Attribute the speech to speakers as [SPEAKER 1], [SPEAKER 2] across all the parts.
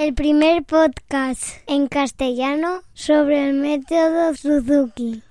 [SPEAKER 1] el primer podcast en castellano sobre el método Suzuki.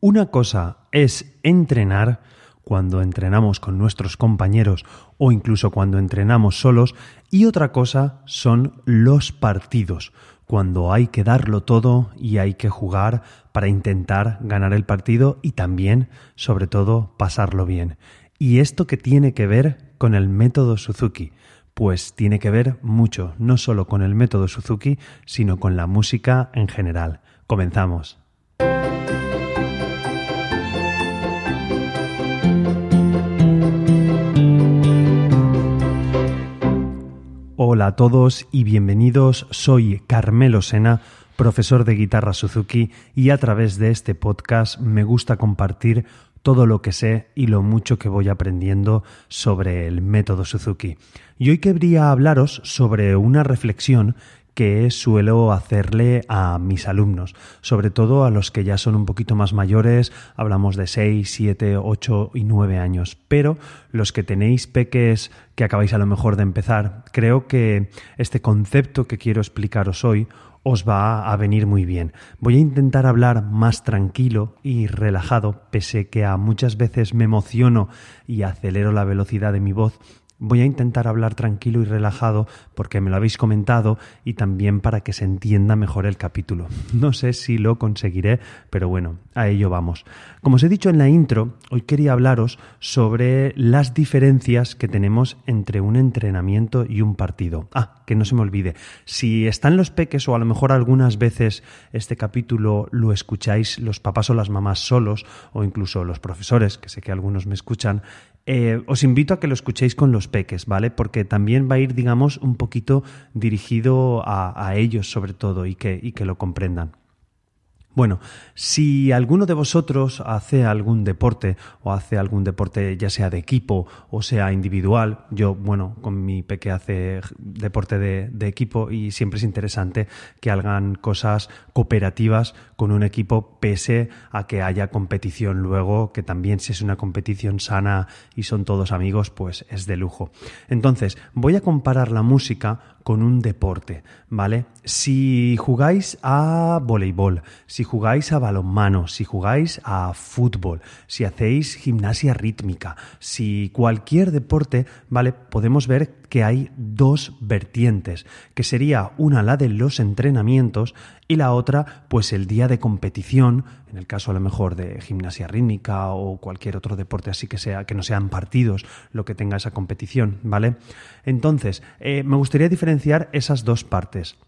[SPEAKER 2] Una cosa es entrenar cuando entrenamos con nuestros compañeros o incluso cuando entrenamos solos y otra cosa son los partidos, cuando hay que darlo todo y hay que jugar para intentar ganar el partido y también, sobre todo, pasarlo bien. ¿Y esto qué tiene que ver con el método Suzuki? Pues tiene que ver mucho, no solo con el método Suzuki, sino con la música en general. Comenzamos. Hola a todos y bienvenidos. Soy Carmelo Sena, profesor de guitarra Suzuki, y a través de este podcast me gusta compartir todo lo que sé y lo mucho que voy aprendiendo sobre el método Suzuki. Y hoy quería hablaros sobre una reflexión que suelo hacerle a mis alumnos, sobre todo a los que ya son un poquito más mayores, hablamos de 6, 7, 8 y 9 años, pero los que tenéis peques que acabáis a lo mejor de empezar, creo que este concepto que quiero explicaros hoy os va a venir muy bien. Voy a intentar hablar más tranquilo y relajado, pese que a muchas veces me emociono y acelero la velocidad de mi voz, Voy a intentar hablar tranquilo y relajado porque me lo habéis comentado y también para que se entienda mejor el capítulo. No sé si lo conseguiré, pero bueno, a ello vamos. Como os he dicho en la intro, hoy quería hablaros sobre las diferencias que tenemos entre un entrenamiento y un partido. Ah, que no se me olvide, si están los peques o a lo mejor algunas veces este capítulo lo escucháis los papás o las mamás solos o incluso los profesores, que sé que algunos me escuchan, eh, os invito a que lo escuchéis con los peques, ¿vale? Porque también va a ir, digamos, un poquito dirigido a, ellos sobre todo y que, y que lo comprendan. Bueno, si alguno de vosotros hace algún deporte o hace algún deporte ya sea de equipo o sea individual, yo, bueno, con mi peque hace deporte de, equipo y siempre es interesante que hagan cosas cooperativas con un equipo pese a que haya competición luego, que también si es una competición sana y son todos amigos, pues es de lujo. Entonces, voy a comparar la música con un deporte, ¿vale? Si jugáis a voleibol, si jugáis a balonmano, si jugáis a fútbol, si hacéis gimnasia rítmica, si cualquier deporte, ¿vale? Podemos ver que hay dos vertientes, que sería una la de los entrenamientos y la otra pues el día de competición, en el caso a lo mejor de gimnasia rítmica o cualquier otro deporte así que sea que no sean partidos lo que tenga esa competición, ¿vale? Entonces, eh, me gustaría diferenciar esas dos partes.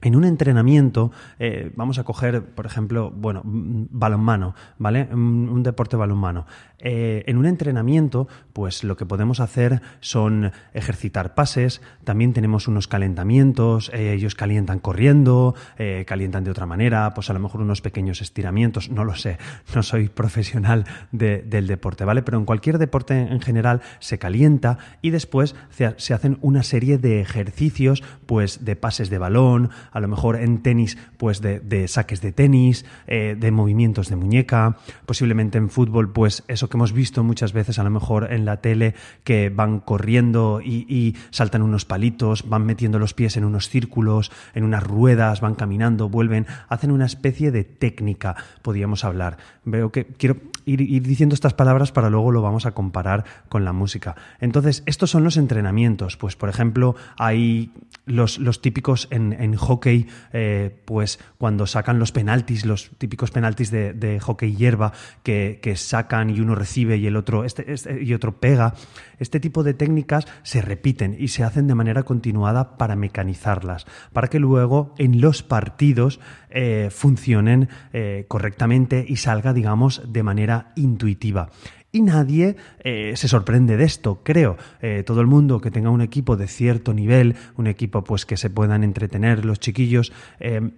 [SPEAKER 2] En un entrenamiento, eh, vamos a coger, por ejemplo, bueno, balonmano, ¿vale? Un, deporte balonmano. Eh, en un entrenamiento, pues lo que podemos hacer son ejercitar pases, también tenemos unos calentamientos, eh, ellos calientan corriendo, calientan de otra manera, pues a lo mejor unos pequeños estiramientos, no lo sé, no soy profesional del deporte, ¿vale? Pero en cualquier deporte en general se calienta y después se hacen una serie de ejercicios, pues de pases de balón, a lo mejor en tenis, pues de, saques de tenis, eh, de movimientos de muñeca, posiblemente en fútbol, pues eso que hemos visto muchas veces a lo mejor en la tele, que van corriendo y, saltan unos palitos, van metiendo los pies en unos círculos, en unas ruedas, van caminando, vuelven, hacen una especie de técnica, podríamos hablar. Veo que quiero ir, diciendo estas palabras para luego lo vamos a comparar con la música. Entonces, estos son los entrenamientos. Pues, por ejemplo, hay los, los típicos en, en hockey hockey, eh, pues cuando sacan los penaltis, los típicos penaltis de, hockey hierba, que, sacan y uno recibe y el otro, este, este, y otro pega, este tipo de técnicas se repiten y se hacen de manera continuada para mecanizarlas, para que luego en los partidos eh, funcionen eh, correctamente y salga, digamos, de manera intuitiva y nadie eh, se sorprende de esto, creo. Eh, todo el mundo que tenga un equipo de cierto nivel, un equipo pues que se puedan entretener los chiquillos, eh,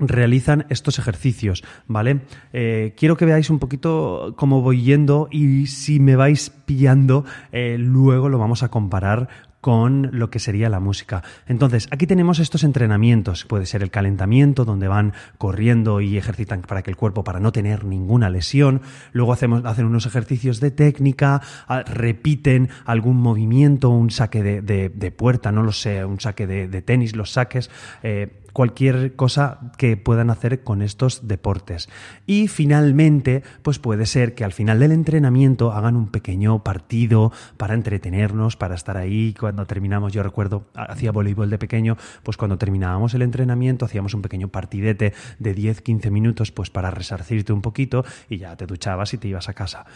[SPEAKER 2] realizan estos ejercicios, ¿vale? quiero que veáis un poquito cómo voy yendo y si me vais pillando, luego lo vamos a comparar con lo que sería la música. Entonces, aquí tenemos estos entrenamientos. Puede ser el calentamiento, donde van corriendo y ejercitan para que el cuerpo, para no tener ninguna lesión. Luego hacemos, hacen unos ejercicios de técnica, repiten algún movimiento, un saque de, puerta, no lo sé, un saque de, tenis, los saques. Eh, cualquier cosa que puedan hacer con estos deportes. Y finalmente, pues puede ser que al final del entrenamiento hagan un pequeño partido para entretenernos, para estar ahí. Cuando terminamos, yo recuerdo, hacía voleibol de pequeño, pues cuando terminábamos el entrenamiento hacíamos un pequeño partidete de 10-15 minutos, pues para resarcirte un poquito y ya te duchabas y te ibas a casa.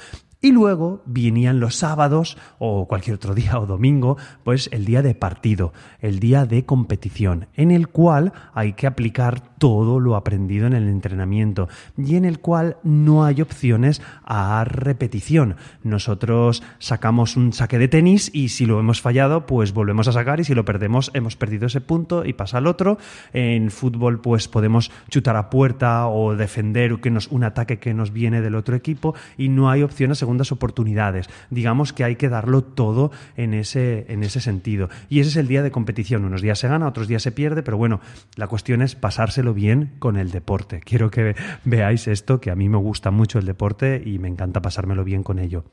[SPEAKER 2] Y luego venían los sábados o cualquier otro día o domingo, pues el día de partido, el día de competición, en el cual hay que aplicar todo lo aprendido en el entrenamiento y en el cual no hay opciones a repetición. Nosotros sacamos un saque de tenis y si lo hemos fallado, pues volvemos a sacar y si lo perdemos, hemos perdido ese punto y pasa al otro. En fútbol, pues podemos chutar a puerta o defender que nos, un ataque que nos viene del otro equipo y no hay opciones según segundas oportunidades. Digamos que hay que darlo todo en ese, en ese sentido. Y ese es el día de competición. Unos días se gana, otros días se pierde, pero bueno, la cuestión es pasárselo bien con el deporte. Quiero que veáis esto, que a mí me gusta mucho el deporte y me encanta pasármelo bien con ello.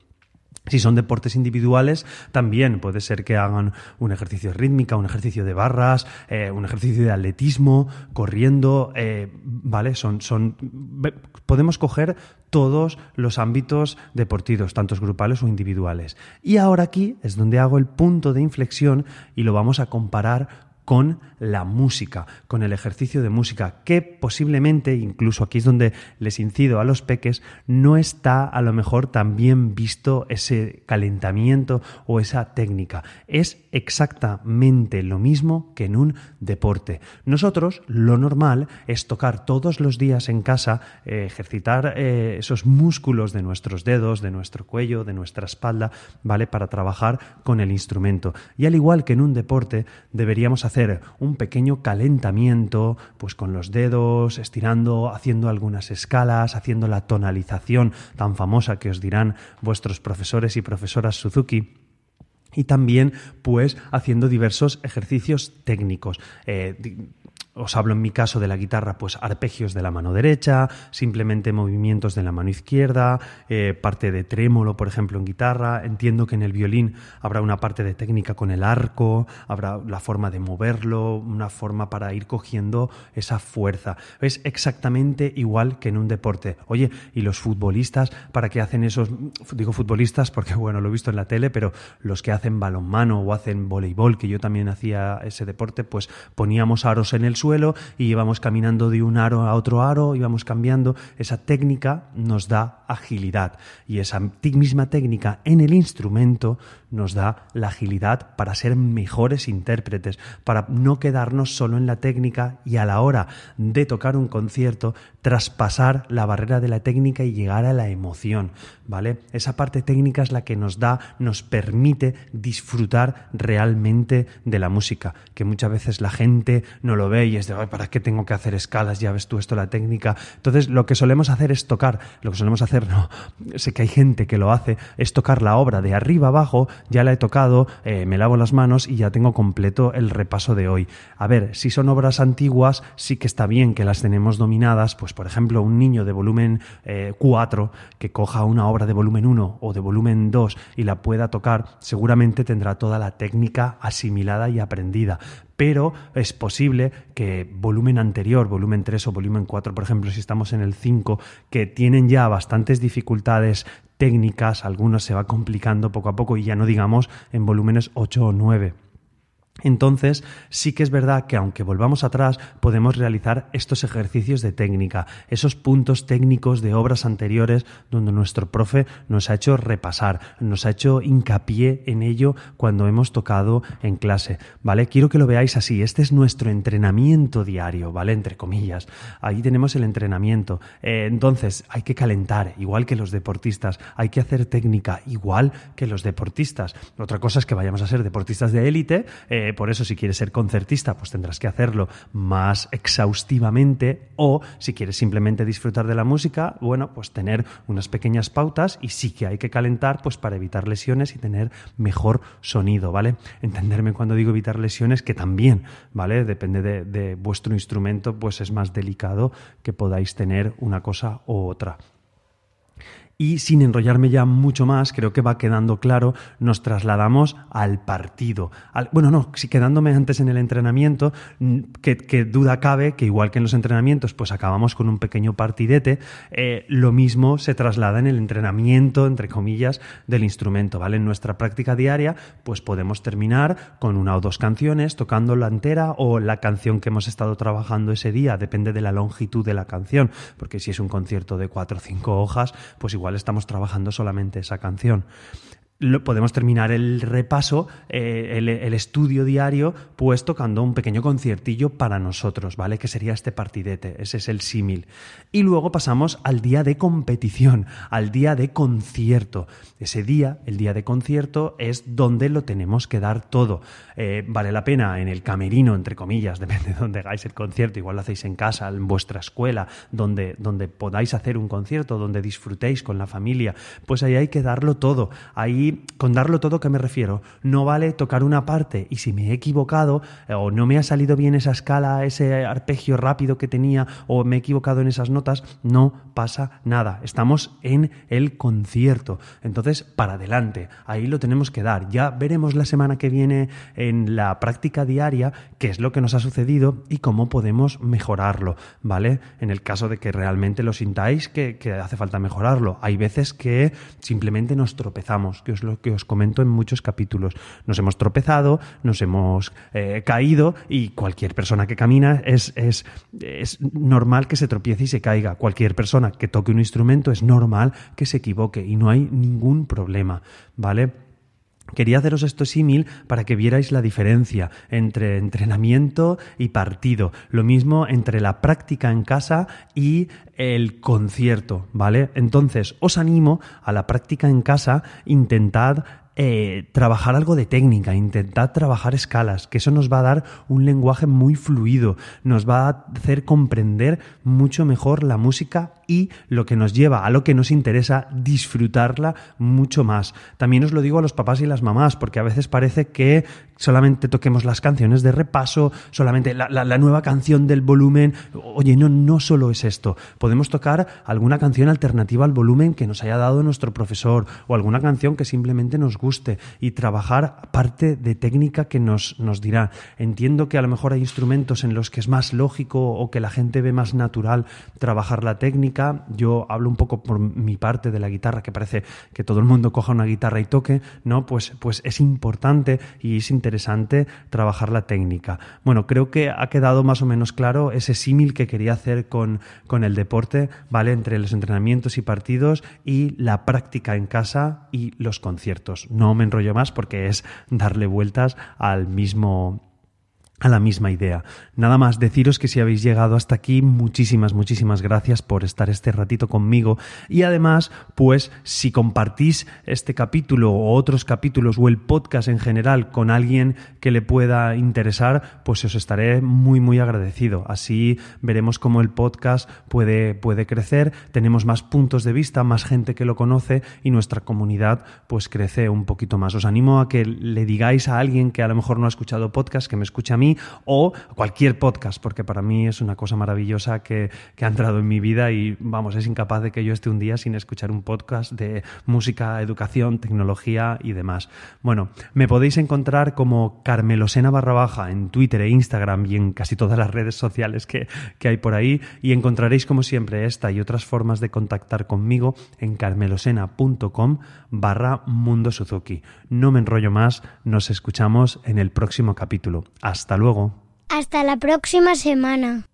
[SPEAKER 2] Si son deportes individuales, también puede ser que hagan un ejercicio rítmica, un ejercicio de barras, eh, un ejercicio de atletismo, corriendo, eh, ¿vale? Son, son, podemos coger todos los ámbitos deportivos, tantos grupales o individuales. Y ahora aquí es donde hago el punto de inflexión y lo vamos a comparar con la música, con el ejercicio de música, que posiblemente, incluso aquí es donde les incido a los peques, no está a lo mejor tan bien visto ese calentamiento o esa técnica. Es exactamente lo mismo que en un deporte. Nosotros lo normal es tocar todos los días en casa, eh, ejercitar eh, esos músculos de nuestros dedos, de nuestro cuello, de nuestra espalda, ¿vale? Para trabajar con el instrumento. Y al igual que en un deporte, deberíamos un pequeño calentamiento, pues con los dedos, estirando, haciendo algunas escalas, haciendo la tonalización tan famosa que os dirán vuestros profesores y profesoras Suzuki y también pues haciendo diversos ejercicios técnicos. Eh, os hablo en mi caso de la guitarra, pues arpegios de la mano derecha, simplemente movimientos de la mano izquierda, eh, parte de trémolo, por ejemplo, en guitarra. Entiendo que en el violín habrá una parte de técnica con el arco, habrá la forma de moverlo, una forma para ir cogiendo esa fuerza. Es exactamente igual que en un deporte. Oye, y los futbolistas, ¿para qué hacen esos? Digo futbolistas porque, bueno, lo he visto en la tele, pero los que hacen balonmano o hacen voleibol, que yo también hacía ese deporte, pues poníamos aros en el suelo y íbamos caminando de un aro a otro aro, íbamos cambiando. Esa técnica nos da agilidad y esa misma técnica en el instrumento nos da la agilidad para ser mejores intérpretes, para no quedarnos solo en la técnica y a la hora de tocar un concierto traspasar la barrera de la técnica y llegar a la emoción, ¿vale? Esa parte técnica es la que nos da, nos permite disfrutar realmente de la música, que muchas veces la gente no lo ve y es de, ¿para qué tengo que hacer escalas? Ya ves tú esto, la técnica. Entonces, lo que solemos hacer es tocar, lo que solemos hacer, no, sé que hay gente que lo hace, es tocar la obra de arriba abajo, ya la he tocado, eh, me lavo las manos y ya tengo completo el repaso de hoy. A ver, si son obras antiguas, sí que está bien que las tenemos dominadas, pues por ejemplo, un niño de volumen 4 eh, que coja una obra de volumen 1 o de volumen 2 y la pueda tocar, seguramente tendrá toda la técnica asimilada y aprendida pero es posible que volumen anterior, volumen 3 o volumen 4, por ejemplo, si estamos en el 5, que tienen ya bastantes dificultades técnicas, algunos se va complicando poco a poco y ya no digamos en volúmenes 8 o 9. Entonces, sí que es verdad que aunque volvamos atrás, podemos realizar estos ejercicios de técnica, esos puntos técnicos de obras anteriores donde nuestro profe nos ha hecho repasar, nos ha hecho hincapié en ello cuando hemos tocado en clase, ¿vale? Quiero que lo veáis así, este es nuestro entrenamiento diario, ¿vale? Entre comillas, ahí tenemos el entrenamiento. Eh, entonces, hay que calentar, igual que los deportistas, hay que hacer técnica, igual que los deportistas. Otra cosa es que vayamos a ser deportistas de élite, eh, Eh, por eso, si quieres ser concertista, pues tendrás que hacerlo más exhaustivamente. O si quieres simplemente disfrutar de la música, bueno, pues tener unas pequeñas pautas y sí que hay que calentar, pues para evitar lesiones y tener mejor sonido, ¿vale? Entenderme cuando digo evitar lesiones, que también, ¿vale? Depende de, de vuestro instrumento, pues es más delicado que podáis tener una cosa u otra. Y sin enrollarme ya mucho más, creo que va quedando claro, nos trasladamos al partido. bueno, no, si quedándome antes en el entrenamiento, mm, que, duda cabe que igual que en los entrenamientos, pues acabamos con un pequeño partidete, eh, lo mismo se traslada en el entrenamiento, entre comillas, del instrumento, ¿vale? En nuestra práctica diaria, pues podemos terminar con una o dos canciones, tocando la entera o la canción que hemos estado trabajando ese día, depende de la longitud de la canción, porque si es un concierto de cuatro o cinco hojas, pues igual estamos trabajando solamente esa canción podemos terminar el repaso, eh, el, estudio diario, pues tocando un pequeño conciertillo para nosotros, ¿vale? Que sería este partidete, ese es el símil. Y luego pasamos al día de competición, al día de concierto. Ese día, el día de concierto, es donde lo tenemos que dar todo. Eh, vale la pena en el camerino, entre comillas, depende de dónde hagáis el concierto, igual lo hacéis en casa, en vuestra escuela, donde, donde podáis hacer un concierto, donde disfrutéis con la familia, pues ahí hay que darlo todo. Ahí con darlo todo, ¿qué me refiero? No vale tocar una parte y si me he equivocado eh, o no me ha salido bien esa escala, ese arpegio rápido que tenía o me he equivocado en esas notas, no pasa nada. Estamos en el concierto. Entonces, para adelante. Ahí lo tenemos que dar. Ya veremos la semana que viene en la práctica diaria qué es lo que nos ha sucedido y cómo podemos mejorarlo, ¿vale? En el caso de que realmente lo sintáis que, hace falta mejorarlo. Hay veces que simplemente nos tropezamos, que lo que os comento en muchos capítulos. Nos hemos tropezado, nos hemos eh, caído y cualquier persona que camina es, es, es normal que se tropiece y se caiga. Cualquier persona que toque un instrumento es normal que se equivoque y no hay ningún problema, ¿vale? Quería haceros esto símil para que vierais la diferencia entre entrenamiento y partido. Lo mismo entre la práctica en casa y el concierto, ¿vale? Entonces, os animo a la práctica en casa, intentad eh, trabajar algo de técnica, intentad trabajar escalas, que eso nos va a dar un lenguaje muy fluido, nos va a hacer comprender mucho mejor la música y lo que nos lleva a lo que nos interesa, disfrutarla mucho más. También os lo digo a los papás y las mamás, porque a veces parece que solamente toquemos las canciones de repaso, solamente la, nueva canción del volumen. Oye, no, no solo es esto. Podemos tocar alguna canción alternativa al volumen que nos haya dado nuestro profesor o alguna canción que simplemente nos guste y trabajar parte de técnica que nos, nos dirá. Entiendo que a lo mejor hay instrumentos en los que es más lógico o que la gente ve más natural trabajar la técnica yo hablo un poco por mi parte de la guitarra, que parece que todo el mundo coja una guitarra y toque, ¿no? Pues, pues es importante y es interesante trabajar la técnica. Bueno, creo que ha quedado más o menos claro ese símil que quería hacer con, con el deporte, ¿vale? Entre los entrenamientos y partidos y la práctica en casa y los conciertos. No me enrollo más porque es darle vueltas al mismo a la misma idea. Nada más deciros que si habéis llegado hasta aquí, muchísimas, muchísimas gracias por estar este ratito conmigo y además, pues si compartís este capítulo o otros capítulos o el podcast en general con alguien que le pueda interesar, pues os estaré muy, muy agradecido. Así veremos cómo el podcast puede, puede crecer, tenemos más puntos de vista, más gente que lo conoce y nuestra comunidad pues crece un poquito más. Os animo a que le digáis a alguien que a lo mejor no ha escuchado podcast, que me escuche a mí, o cualquier podcast, porque para mí es una cosa maravillosa que, ha entrado en mi vida y vamos, es incapaz de que yo esté un día sin escuchar un podcast de música, educación, tecnología y demás. Bueno, me podéis encontrar como Carmelosena barra baja en Twitter e Instagram y en casi todas las redes sociales que, que hay por ahí y encontraréis como siempre esta y otras formas de contactar conmigo en carmelosena.com barra Mundo Suzuki. No me enrollo más, nos escuchamos en el próximo capítulo. Hasta luego.
[SPEAKER 1] Hasta la próxima semana.